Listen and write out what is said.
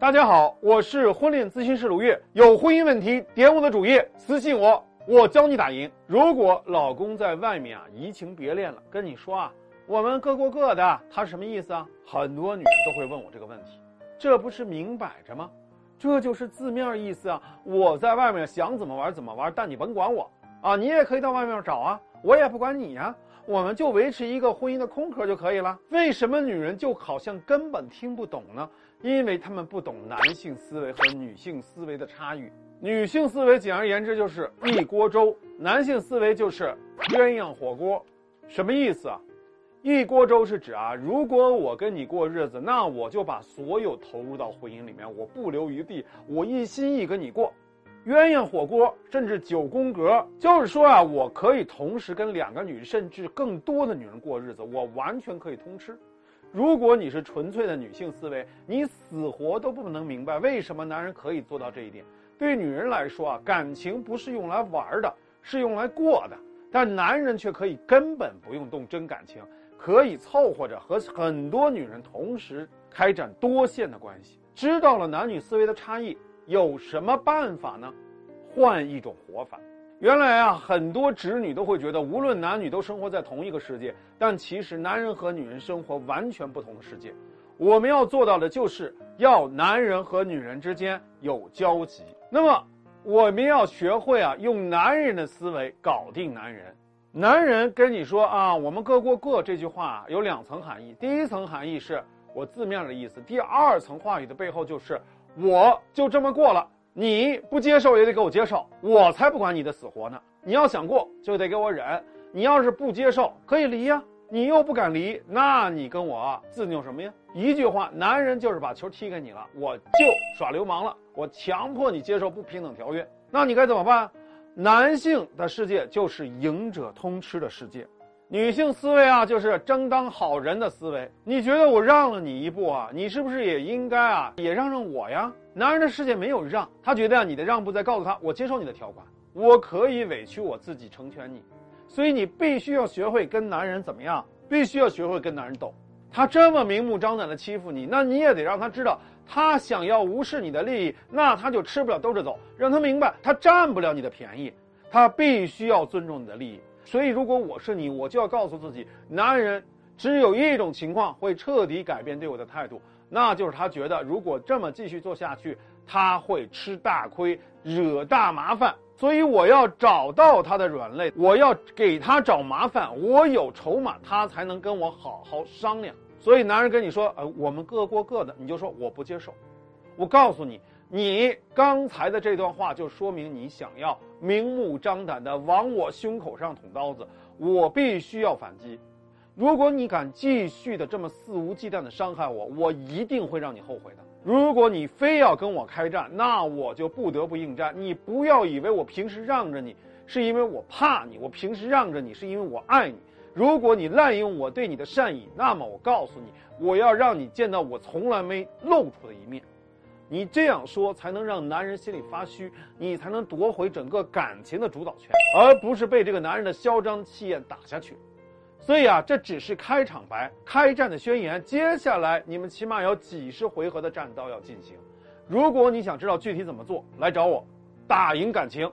大家好，我是婚恋咨询师卢月，有婚姻问题点我的主页私信我，我教你打赢。如果老公在外面啊移情别恋了，跟你说啊，我们各过各的，他是什么意思啊？很多女人都会问我这个问题，这不是明摆着吗？这就是字面意思啊！我在外面想怎么玩怎么玩，但你甭管我啊！你也可以到外面找啊，我也不管你呀。我们就维持一个婚姻的空壳就可以了。为什么女人就好像根本听不懂呢？因为她们不懂男性思维和女性思维的差异。女性思维简而言之就是一锅粥，男性思维就是鸳鸯火锅。什么意思啊？一锅粥是指啊，如果我跟你过日子，那我就把所有投入到婚姻里面，我不留余地，我一心一跟你过。鸳鸯火锅，甚至九宫格，就是说啊，我可以同时跟两个女人，甚至更多的女人过日子，我完全可以通吃。如果你是纯粹的女性思维，你死活都不能明白为什么男人可以做到这一点。对女人来说啊，感情不是用来玩的，是用来过的。但男人却可以根本不用动真感情，可以凑合着和很多女人同时开展多线的关系。知道了男女思维的差异。有什么办法呢？换一种活法。原来啊，很多直女都会觉得，无论男女都生活在同一个世界，但其实男人和女人生活完全不同的世界。我们要做到的就是要男人和女人之间有交集。那么，我们要学会啊，用男人的思维搞定男人。男人跟你说啊，我们各过各这句话有两层含义。第一层含义是我字面的意思，第二层话语的背后就是。我就这么过了，你不接受也得给我接受，我才不管你的死活呢。你要想过就得给我忍，你要是不接受可以离呀，你又不敢离，那你跟我自拗什么呀？一句话，男人就是把球踢给你了，我就耍流氓了，我强迫你接受不平等条约，那你该怎么办？男性的世界就是赢者通吃的世界。女性思维啊，就是争当好人的思维。你觉得我让了你一步啊，你是不是也应该啊，也让让我呀？男人的世界没有让，他觉得啊，你的让步在告诉他，我接受你的条款，我可以委屈我自己成全你。所以你必须要学会跟男人怎么样，必须要学会跟男人斗。他这么明目张胆的欺负你，那你也得让他知道，他想要无视你的利益，那他就吃不了兜着走。让他明白，他占不了你的便宜，他必须要尊重你的利益。所以，如果我是你，我就要告诉自己，男人只有一种情况会彻底改变对我的态度，那就是他觉得如果这么继续做下去，他会吃大亏，惹大麻烦。所以，我要找到他的软肋，我要给他找麻烦，我有筹码，他才能跟我好好商量。所以，男人跟你说，呃，我们各过各的，你就说我不接受。我告诉你。你刚才的这段话就说明你想要明目张胆的往我胸口上捅刀子，我必须要反击。如果你敢继续的这么肆无忌惮的伤害我，我一定会让你后悔的。如果你非要跟我开战，那我就不得不应战。你不要以为我平时让着你是因为我怕你，我平时让着你是因为我爱你。如果你滥用我对你的善意，那么我告诉你，我要让你见到我从来没露出的一面。你这样说才能让男人心里发虚，你才能夺回整个感情的主导权，而不是被这个男人的嚣张气焰打下去。所以啊，这只是开场白，开战的宣言。接下来你们起码有几十回合的战斗要进行。如果你想知道具体怎么做，来找我，打赢感情。